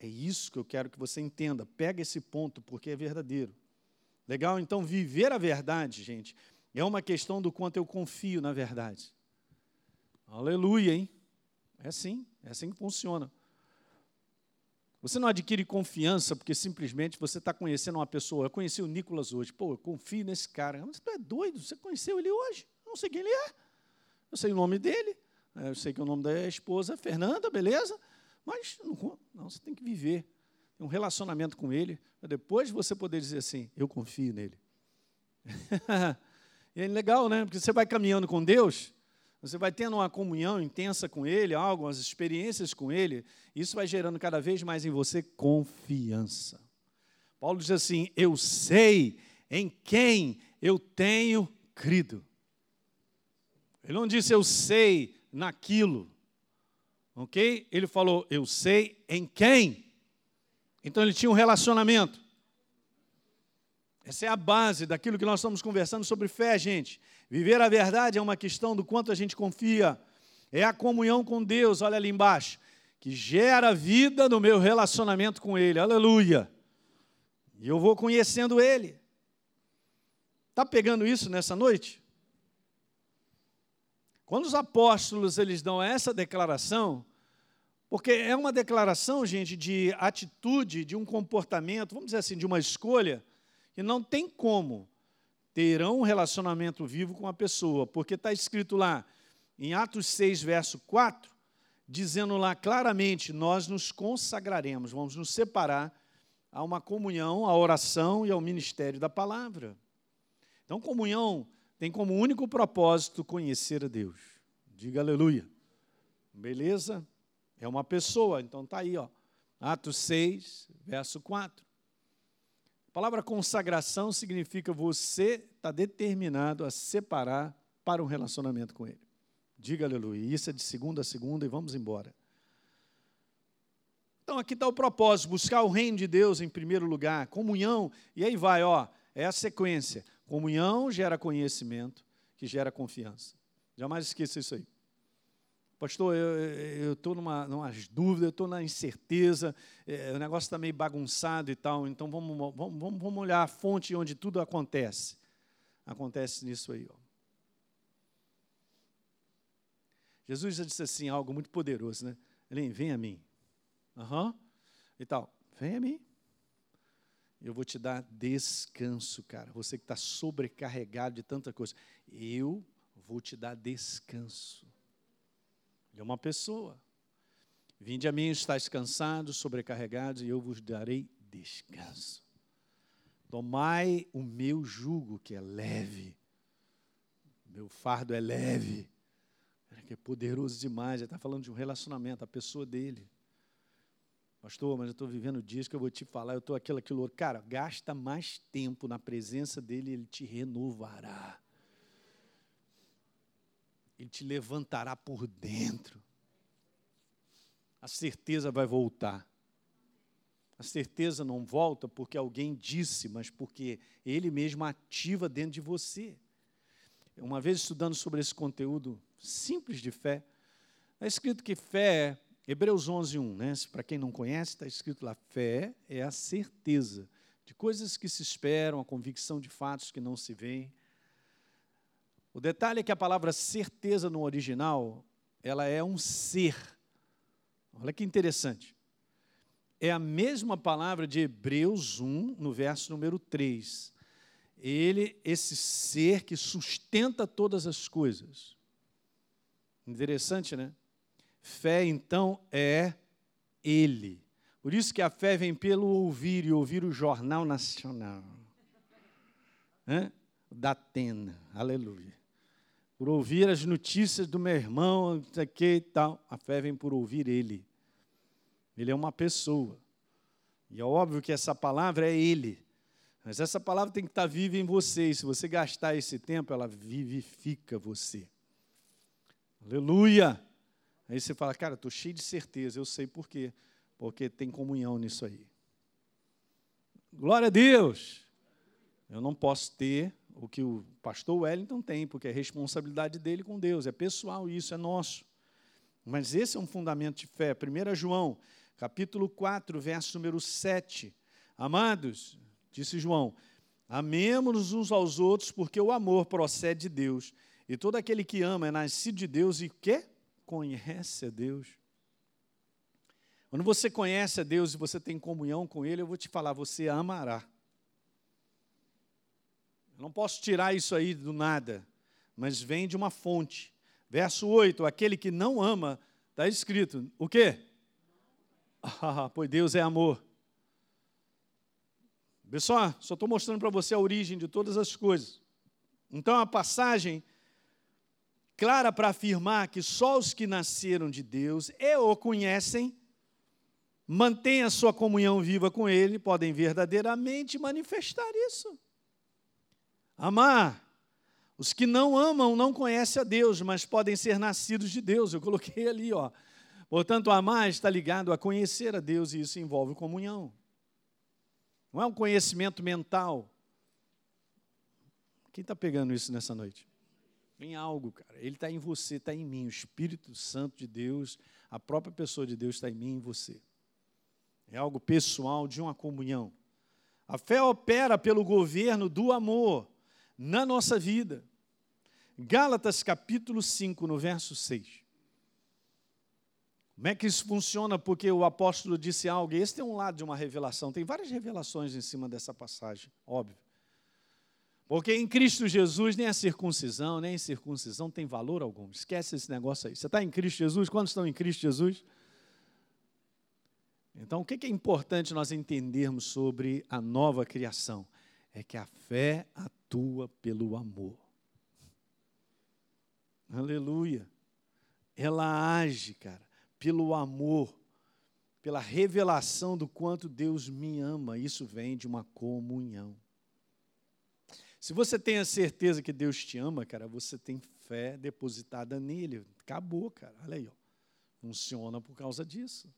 É isso que eu quero que você entenda. Pega esse ponto, porque é verdadeiro. Legal? Então, viver a verdade, gente, é uma questão do quanto eu confio na verdade. Aleluia, hein? É assim, é assim que funciona. Você não adquire confiança porque simplesmente você está conhecendo uma pessoa. Eu conheci o Nicolas hoje. Pô, eu confio nesse cara. Mas tu é doido? Você conheceu ele hoje? Eu não sei quem ele é. Eu sei o nome dele. Eu sei que o nome da esposa é Fernanda, beleza? Mas não, não, você tem que viver um relacionamento com ele, para depois você poder dizer assim: eu confio nele. e é legal, né? Porque você vai caminhando com Deus, você vai tendo uma comunhão intensa com Ele, algumas experiências com Ele, isso vai gerando cada vez mais em você confiança. Paulo diz assim: Eu sei em quem eu tenho crido. Ele não disse eu sei naquilo. Ok? Ele falou, eu sei em quem. Então ele tinha um relacionamento. Essa é a base daquilo que nós estamos conversando sobre fé, gente. Viver a verdade é uma questão do quanto a gente confia. É a comunhão com Deus, olha ali embaixo, que gera vida no meu relacionamento com Ele. Aleluia. E eu vou conhecendo Ele. Está pegando isso nessa noite? Quando os apóstolos eles dão essa declaração, porque é uma declaração, gente, de atitude, de um comportamento, vamos dizer assim, de uma escolha, que não tem como terão um relacionamento vivo com a pessoa, porque está escrito lá em Atos 6, verso 4, dizendo lá claramente: nós nos consagraremos, vamos nos separar a uma comunhão, à oração e ao ministério da palavra. Então, comunhão tem como único propósito conhecer a Deus. Diga aleluia. Beleza? É uma pessoa, então está aí, ó. Atos 6, verso 4. A palavra consagração significa você está determinado a separar para um relacionamento com Ele. Diga aleluia. Isso é de segunda a segunda e vamos embora. Então aqui está o propósito: buscar o reino de Deus em primeiro lugar, comunhão, e aí vai, ó, é a sequência. Comunhão gera conhecimento, que gera confiança. Jamais esqueça isso aí. Pastor, eu estou numa, numa dúvida, eu estou na incerteza, é, o negócio está meio bagunçado e tal, então vamos, vamos, vamos, olhar a fonte onde tudo acontece. Acontece nisso aí. Ó. Jesus já disse assim, algo muito poderoso, né? Ele vem a mim. Uhum. E tal, vem a mim. Eu vou te dar descanso, cara. Você que está sobrecarregado de tanta coisa. Eu vou te dar descanso. Ele é uma pessoa. Vinde a mim, estáis cansados, sobrecarregados, e eu vos darei descanso. Tomai o meu jugo, que é leve. Meu fardo é leve. Que é poderoso demais. Ele está falando de um relacionamento, a pessoa dele. Pastor, mas eu estou vivendo dias que eu vou te falar, eu estou aquilo, aquilo. Cara, gasta mais tempo na presença dele, ele te renovará. Ele te levantará por dentro. A certeza vai voltar. A certeza não volta porque alguém disse, mas porque ele mesmo ativa dentro de você. Uma vez estudando sobre esse conteúdo simples de fé, é escrito que fé, Hebreus 11, 1, né? para quem não conhece, está escrito lá: fé é a certeza de coisas que se esperam, a convicção de fatos que não se veem. O detalhe é que a palavra certeza no original, ela é um ser. Olha que interessante. É a mesma palavra de Hebreus 1, no verso número 3. Ele, esse ser que sustenta todas as coisas. Interessante, né? Fé, então, é Ele. Por isso que a fé vem pelo ouvir e ouvir o Jornal Nacional. Da Atena. Aleluia por ouvir as notícias do meu irmão, que e tal. A fé vem por ouvir ele. Ele é uma pessoa. E é óbvio que essa palavra é Ele. Mas essa palavra tem que estar viva em você. E se você gastar esse tempo, ela vivifica você. Aleluia! Aí você fala, cara, estou cheio de certeza. Eu sei por quê. Porque tem comunhão nisso aí. Glória a Deus! Eu não posso ter o que o pastor Wellington tem, porque é responsabilidade dele com Deus. É pessoal isso, é nosso. Mas esse é um fundamento de fé. 1 João, capítulo 4, verso número 7. Amados, disse João, amemos-nos uns aos outros, porque o amor procede de Deus. E todo aquele que ama é nascido de Deus e que conhece a Deus. Quando você conhece a Deus e você tem comunhão com Ele, eu vou te falar, você amará. Eu não posso tirar isso aí do nada, mas vem de uma fonte. Verso 8: aquele que não ama, está escrito, o quê? Ah, pois Deus é amor. Pessoal, só estou mostrando para você a origem de todas as coisas. Então, a passagem clara para afirmar que só os que nasceram de Deus e o conhecem, mantêm a sua comunhão viva com Ele, podem verdadeiramente manifestar isso. Amar os que não amam não conhecem a Deus, mas podem ser nascidos de Deus. Eu coloquei ali, ó. Portanto, amar está ligado a conhecer a Deus e isso envolve comunhão. Não é um conhecimento mental. Quem está pegando isso nessa noite? Em algo, cara. Ele está em você, está em mim. O Espírito Santo de Deus, a própria pessoa de Deus está em mim e em você. É algo pessoal de uma comunhão. A fé opera pelo governo do amor na nossa vida. Gálatas capítulo 5, no verso 6. Como é que isso funciona? Porque o apóstolo disse algo, e esse tem um lado de uma revelação, tem várias revelações em cima dessa passagem, óbvio. Porque em Cristo Jesus nem a circuncisão, nem a circuncisão tem valor algum. Esquece esse negócio aí. Você está em Cristo Jesus? Quantos estão em Cristo Jesus? Então, o que é importante nós entendermos sobre a nova criação? É que a fé atua pelo amor. Aleluia. Ela age, cara, pelo amor, pela revelação do quanto Deus me ama. Isso vem de uma comunhão. Se você tem a certeza que Deus te ama, cara, você tem fé depositada nele. Acabou, cara. Olha aí, ó. Funciona por causa disso.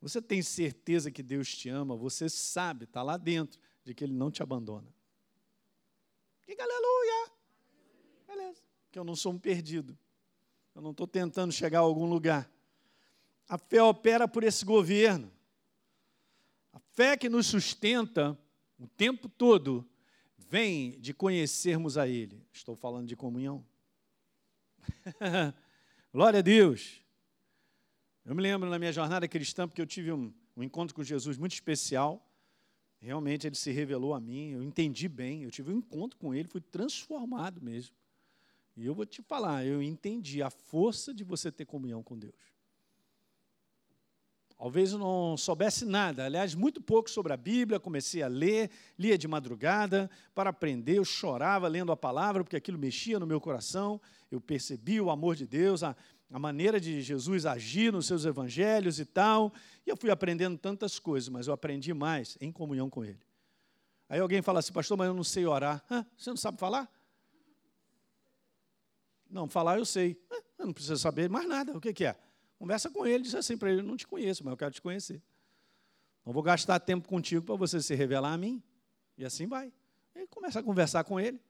Você tem certeza que Deus te ama, você sabe, está lá dentro, de que Ele não te abandona. Diga aleluia. Beleza. Que eu não sou um perdido. Eu não estou tentando chegar a algum lugar. A fé opera por esse governo. A fé que nos sustenta o tempo todo vem de conhecermos a Ele. Estou falando de comunhão. Glória a Deus. Eu me lembro na minha jornada cristã, porque eu tive um, um encontro com Jesus muito especial. Realmente ele se revelou a mim, eu entendi bem, eu tive um encontro com ele, fui transformado mesmo. E eu vou te falar, eu entendi a força de você ter comunhão com Deus. Talvez eu não soubesse nada, aliás, muito pouco sobre a Bíblia, comecei a ler, lia de madrugada para aprender, eu chorava lendo a palavra, porque aquilo mexia no meu coração, eu percebi o amor de Deus, a, a maneira de Jesus agir nos seus evangelhos e tal. E eu fui aprendendo tantas coisas, mas eu aprendi mais em comunhão com Ele. Aí alguém fala assim, pastor, mas eu não sei orar. Hã? Você não sabe falar? Não, falar eu sei. Hã? Eu não preciso saber mais nada. O que, que é? Conversa com ele, diz assim para ele: não te conheço, mas eu quero te conhecer. Não vou gastar tempo contigo para você se revelar a mim. E assim vai. Ele começa a conversar com ele.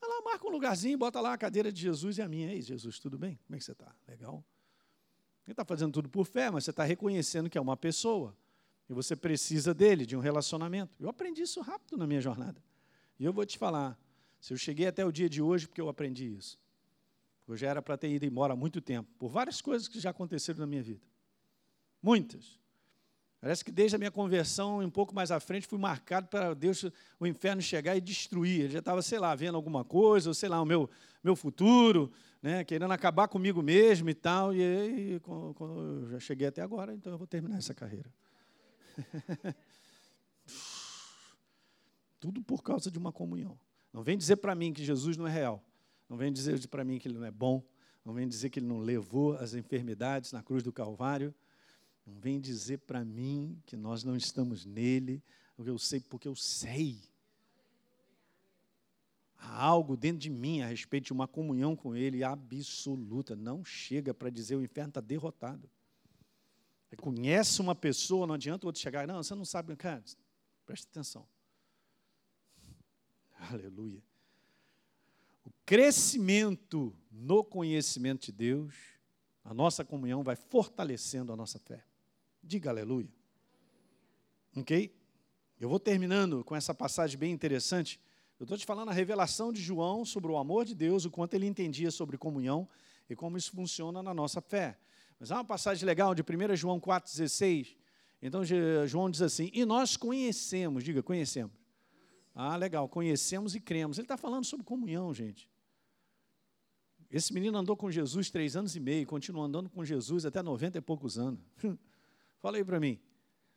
Vai lá, marca um lugarzinho, bota lá a cadeira de Jesus e a minha. Ei, Jesus, tudo bem? Como é que você está? Legal? Ele está fazendo tudo por fé, mas você está reconhecendo que é uma pessoa. E você precisa dele, de um relacionamento. Eu aprendi isso rápido na minha jornada. E eu vou te falar, se eu cheguei até o dia de hoje, porque eu aprendi isso. Eu já era para ter ido embora há muito tempo, por várias coisas que já aconteceram na minha vida. Muitas. Parece que desde a minha conversão, um pouco mais à frente, fui marcado para Deus, o inferno chegar e destruir. Ele já estava, sei lá, vendo alguma coisa, ou sei lá, o meu, meu futuro, né, querendo acabar comigo mesmo e tal. E aí, quando eu já cheguei até agora, então eu vou terminar essa carreira. Tudo por causa de uma comunhão. Não vem dizer para mim que Jesus não é real. Não vem dizer para mim que ele não é bom. Não vem dizer que ele não levou as enfermidades na cruz do Calvário Não vem dizer para mim que nós não estamos nele, eu sei, porque eu sei. Há algo dentro de mim a respeito de uma comunhão com ele absoluta. Não chega para dizer o inferno está derrotado. conhece uma pessoa, não adianta o outro chegar, não, você não sabe, cara, preste atenção. Aleluia. Crescimento no conhecimento de Deus, a nossa comunhão vai fortalecendo a nossa fé. Diga aleluia. Ok? Eu vou terminando com essa passagem bem interessante. Eu estou te falando a revelação de João sobre o amor de Deus, o quanto ele entendia sobre comunhão e como isso funciona na nossa fé. Mas há uma passagem legal de 1 João 4,16. Então, João diz assim: E nós conhecemos, diga, conhecemos. Ah, legal, conhecemos e cremos. Ele está falando sobre comunhão, gente. Esse menino andou com Jesus três anos e meio, continua andando com Jesus até 90 e poucos anos. Fala aí para mim.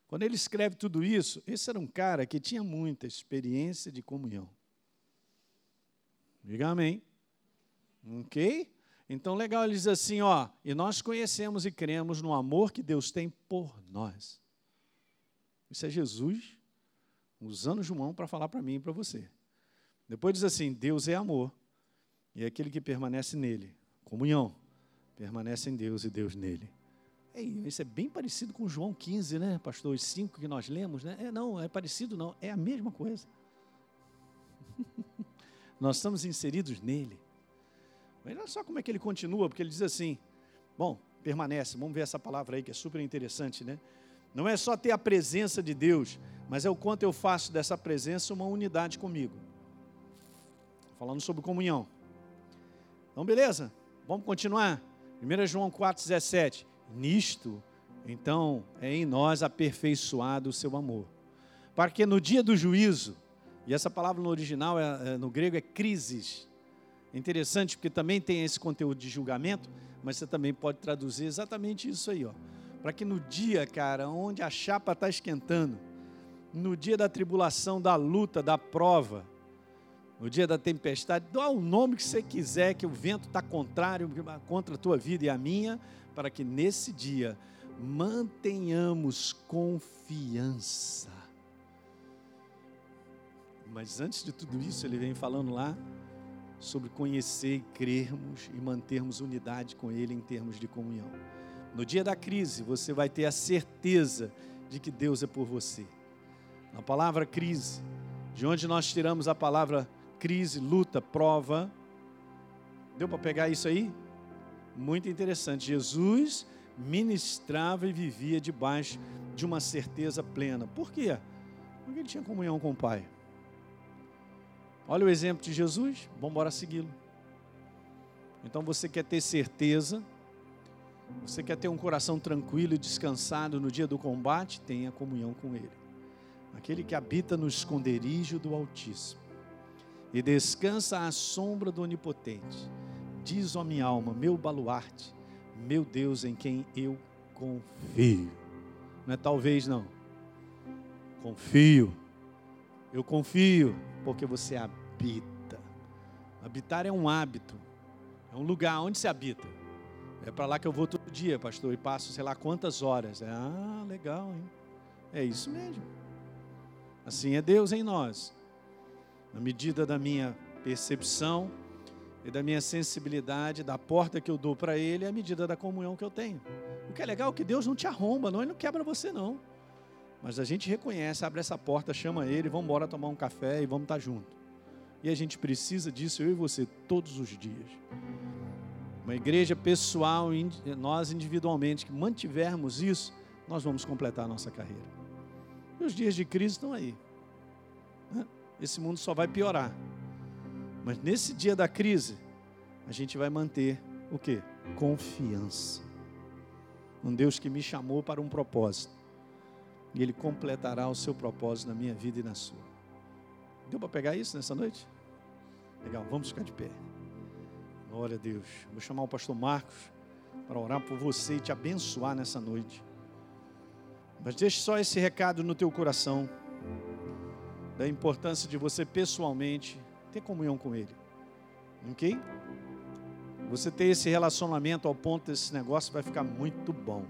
Quando ele escreve tudo isso, esse era um cara que tinha muita experiência de comunhão. Diga amém. Ok? Então, legal, ele diz assim, ó, e nós conhecemos e cremos no amor que Deus tem por nós. Isso é Jesus usando João para falar para mim e para você. Depois diz assim: Deus é amor, e aquele que permanece nele, comunhão, permanece em Deus e Deus nele. É, isso é bem parecido com João 15, né, pastor? Os cinco que nós lemos, né? É, não, é parecido, não, é a mesma coisa. nós estamos inseridos nele. Mas olha só como é que ele continua, porque ele diz assim: bom, permanece, vamos ver essa palavra aí que é super interessante, né? Não é só ter a presença de Deus, mas é o quanto eu faço dessa presença uma unidade comigo. Falando sobre comunhão. Então, beleza? Vamos continuar? 1 João 4,17. Nisto, então, é em nós aperfeiçoado o seu amor. Para que no dia do juízo, e essa palavra no original, é, é, no grego, é crises. É interessante porque também tem esse conteúdo de julgamento, mas você também pode traduzir exatamente isso aí, ó para que no dia, cara, onde a chapa está esquentando, no dia da tribulação, da luta, da prova, no dia da tempestade, dá o nome que você quiser, que o vento está contrário contra a tua vida e a minha, para que nesse dia mantenhamos confiança. Mas antes de tudo isso, ele vem falando lá sobre conhecer e crermos e mantermos unidade com Ele em termos de comunhão. No dia da crise, você vai ter a certeza de que Deus é por você. Na palavra crise, de onde nós tiramos a palavra crise, luta, prova. Deu para pegar isso aí? Muito interessante. Jesus ministrava e vivia debaixo de uma certeza plena. Por quê? Porque ele tinha comunhão com o Pai. Olha o exemplo de Jesus, vamos embora segui-lo. Então você quer ter certeza você quer ter um coração tranquilo e descansado no dia do combate? Tenha comunhão com Ele. Aquele que habita no esconderijo do Altíssimo e descansa à sombra do Onipotente. Diz, ó minha alma, meu baluarte, meu Deus em quem eu confio. Não é talvez não. Confio. Eu confio porque você habita. Habitar é um hábito. É um lugar onde se habita. É para lá que eu vou todo dia, pastor, e passo sei lá quantas horas. Ah, legal, hein? É isso mesmo. Assim é Deus em nós. Na medida da minha percepção e da minha sensibilidade, da porta que eu dou para Ele, é a medida da comunhão que eu tenho. O que é legal é que Deus não te arromba, não, Ele não quebra você, não. Mas a gente reconhece, abre essa porta, chama Ele, vamos embora tomar um café e vamos estar tá junto. E a gente precisa disso, eu e você, todos os dias uma igreja pessoal, nós individualmente, que mantivermos isso, nós vamos completar a nossa carreira. E os dias de crise estão aí. Esse mundo só vai piorar. Mas nesse dia da crise, a gente vai manter o que? Confiança. Um Deus que me chamou para um propósito. E Ele completará o seu propósito na minha vida e na sua. Deu para pegar isso nessa noite? Legal, vamos ficar de pé. Glória a Deus. Vou chamar o pastor Marcos para orar por você e te abençoar nessa noite. Mas deixe só esse recado no teu coração da importância de você pessoalmente ter comunhão com Ele. Ok? Você ter esse relacionamento ao ponto desse negócio vai ficar muito bom.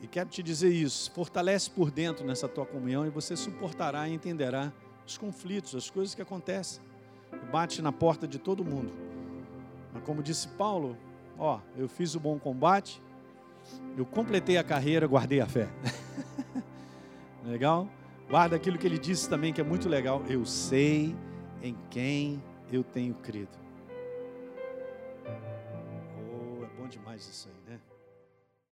E quero te dizer isso, fortalece por dentro nessa tua comunhão e você suportará e entenderá os conflitos, as coisas que acontecem. Bate na porta de todo mundo. Mas como disse Paulo, ó, eu fiz o bom combate, eu completei a carreira, guardei a fé. legal? Guarda aquilo que ele disse também que é muito legal. Eu sei em quem eu tenho crido. Oh, é bom demais isso aí?